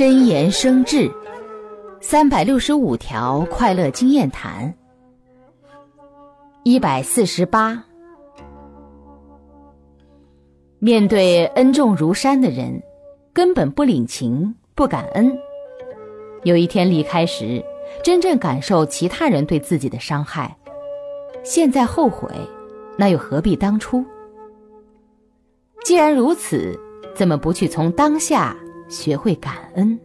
真言生智，三百六十五条快乐经验谈，一百四十八。面对恩重如山的人，根本不领情、不感恩。有一天离开时，真正感受其他人对自己的伤害，现在后悔，那又何必当初？既然如此，怎么不去从当下学会感恩？